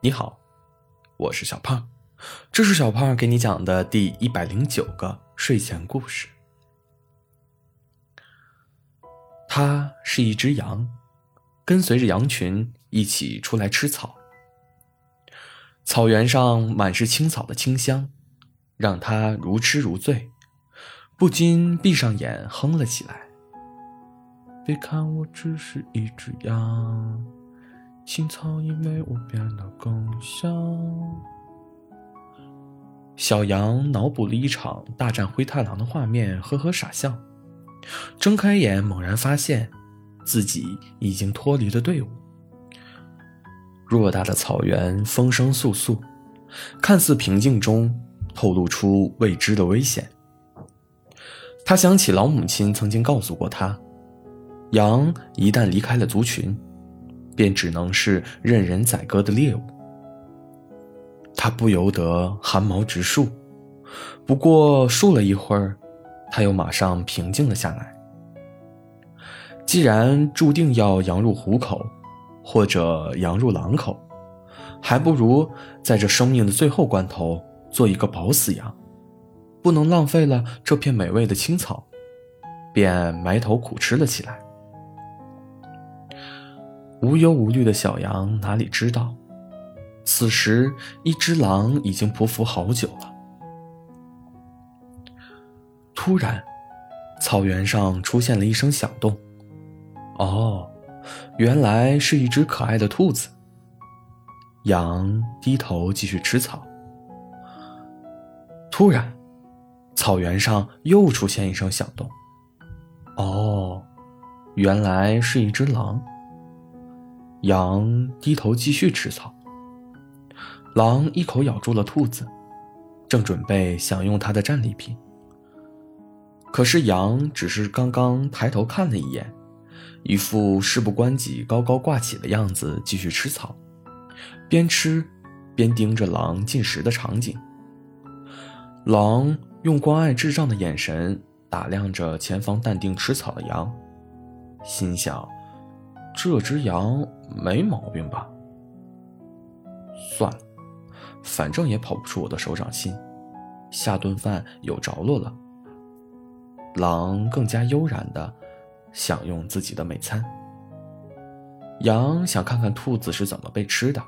你好，我是小胖，这是小胖给你讲的第一百零九个睡前故事。它是一只羊，跟随着羊群一起出来吃草。草原上满是青草的清香，让它如痴如醉，不禁闭上眼哼了起来。别看我只是一只羊。青草因为我变得更香。小羊脑补了一场大战灰太狼的画面，呵呵傻笑。睁开眼，猛然发现自己已经脱离了队伍。偌大的草原风声簌簌，看似平静中透露出未知的危险。他想起老母亲曾经告诉过他，羊一旦离开了族群。便只能是任人宰割的猎物，他不由得汗毛直竖。不过竖了一会儿，他又马上平静了下来。既然注定要羊入虎口，或者羊入狼口，还不如在这生命的最后关头做一个饱死羊，不能浪费了这片美味的青草，便埋头苦吃了起来。无忧无虑的小羊哪里知道，此时一只狼已经匍匐好久了。突然，草原上出现了一声响动。哦，原来是一只可爱的兔子。羊低头继续吃草。突然，草原上又出现一声响动。哦，原来是一只狼。羊低头继续吃草，狼一口咬住了兔子，正准备享用它的战利品。可是羊只是刚刚抬头看了一眼，一副事不关己、高高挂起的样子，继续吃草，边吃边盯着狼进食的场景。狼用关爱智障的眼神打量着前方淡定吃草的羊，心想。这只羊没毛病吧？算了，反正也跑不出我的手掌心，下顿饭有着落了。狼更加悠然的享用自己的美餐。羊想看看兔子是怎么被吃的，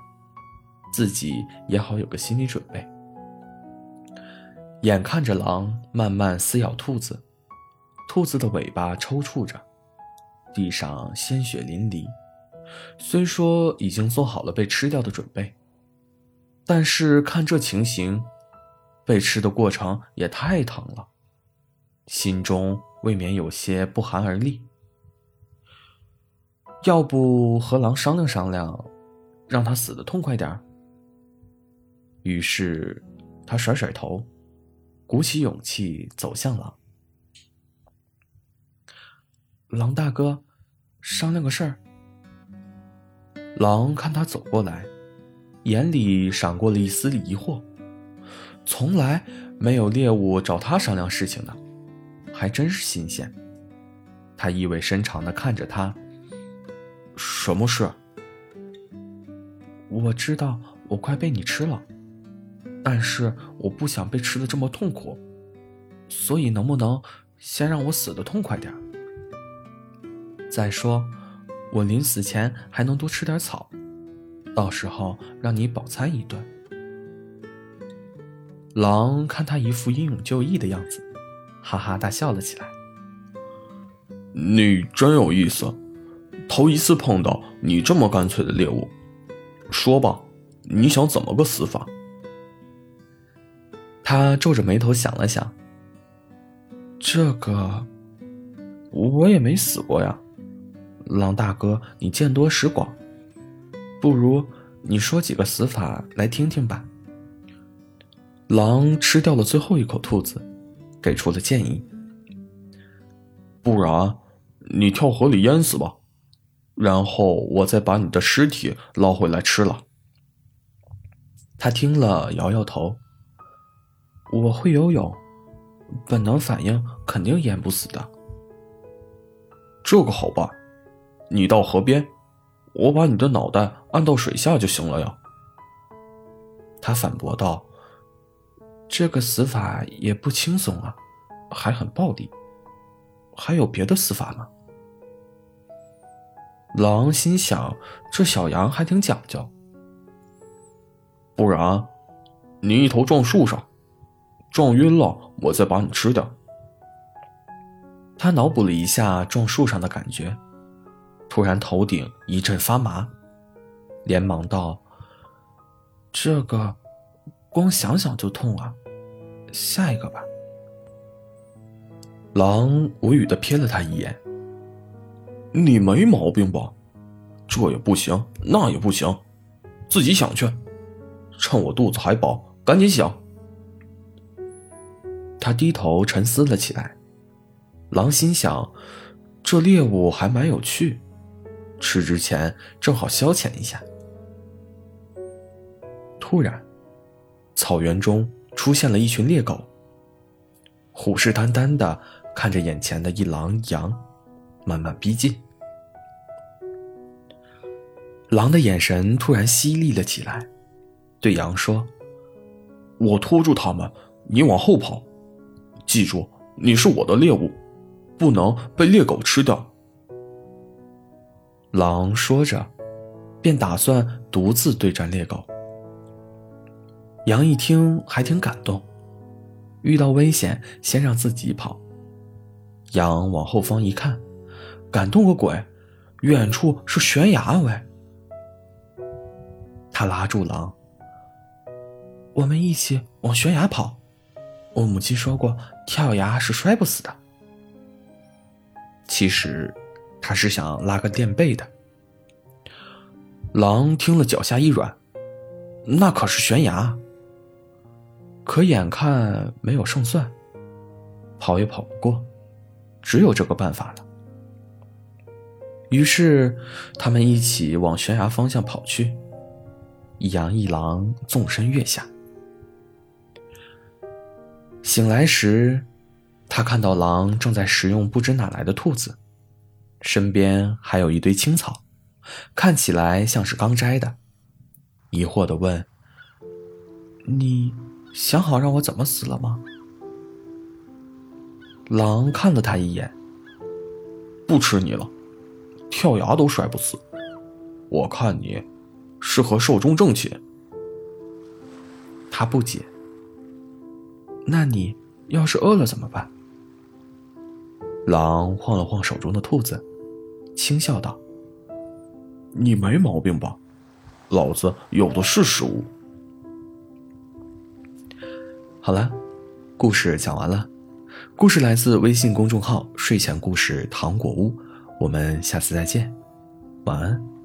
自己也好有个心理准备。眼看着狼慢慢撕咬兔子，兔子的尾巴抽搐着。地上鲜血淋漓，虽说已经做好了被吃掉的准备，但是看这情形，被吃的过程也太疼了，心中未免有些不寒而栗。要不和狼商量商量，让他死的痛快点儿于是他甩甩头，鼓起勇气走向狼。狼大哥，商量个事儿。狼看他走过来，眼里闪过了一丝疑惑。从来没有猎物找他商量事情的，还真是新鲜。他意味深长的看着他：“什么事？”我知道我快被你吃了，但是我不想被吃的这么痛苦，所以能不能先让我死的痛快点？再说，我临死前还能多吃点草，到时候让你饱餐一顿。狼看他一副英勇就义的样子，哈哈大笑了起来。你真有意思，头一次碰到你这么干脆的猎物。说吧，你想怎么个死法？他皱着眉头想了想，这个我也没死过呀。狼大哥，你见多识广，不如你说几个死法来听听吧。狼吃掉了最后一口兔子，给出了建议。不然，你跳河里淹死吧，然后我再把你的尸体捞回来吃了。他听了摇摇头。我会游泳，本能反应肯定淹不死的。这个好办。你到河边，我把你的脑袋按到水下就行了呀。他反驳道：“这个死法也不轻松啊，还很暴力。还有别的死法吗？”狼心想：这小羊还挺讲究。不然，你一头撞树上，撞晕了，我再把你吃掉。他脑补了一下撞树上的感觉，突然头顶一阵发麻，连忙道：“这个，光想想就痛啊！下一个吧。”狼无语的瞥了他一眼：“你没毛病吧？这也不行，那也不行，自己想去。趁我肚子还饱，赶紧想。”他低头沉思了起来。狼心想，这猎物还蛮有趣，吃之前正好消遣一下。突然，草原中出现了一群猎狗，虎视眈眈的看着眼前的一狼羊，慢慢逼近。狼的眼神突然犀利了起来，对羊说：“我拖住他们，你往后跑，记住，你是我的猎物。”不能被猎狗吃掉。狼说着，便打算独自对战猎狗。羊一听还挺感动，遇到危险先让自己跑。羊往后方一看，感动个鬼！远处是悬崖喂！他拉住狼：“我们一起往悬崖跑。我母亲说过，跳崖是摔不死的。”其实，他是想拉个垫背的。狼听了，脚下一软，那可是悬崖。可眼看没有胜算，跑也跑不过，只有这个办法了。于是，他们一起往悬崖方向跑去，一羊一狼纵身跃下。醒来时。他看到狼正在食用不知哪来的兔子，身边还有一堆青草，看起来像是刚摘的。疑惑的问：“你想好让我怎么死了吗？”狼看了他一眼：“不吃你了，跳崖都摔不死。我看你适合寿终正寝。”他不解：“那你要是饿了怎么办？”狼晃了晃手中的兔子，轻笑道：“你没毛病吧？老子有的是食物。”好了，故事讲完了。故事来自微信公众号“睡前故事糖果屋”，我们下次再见，晚安。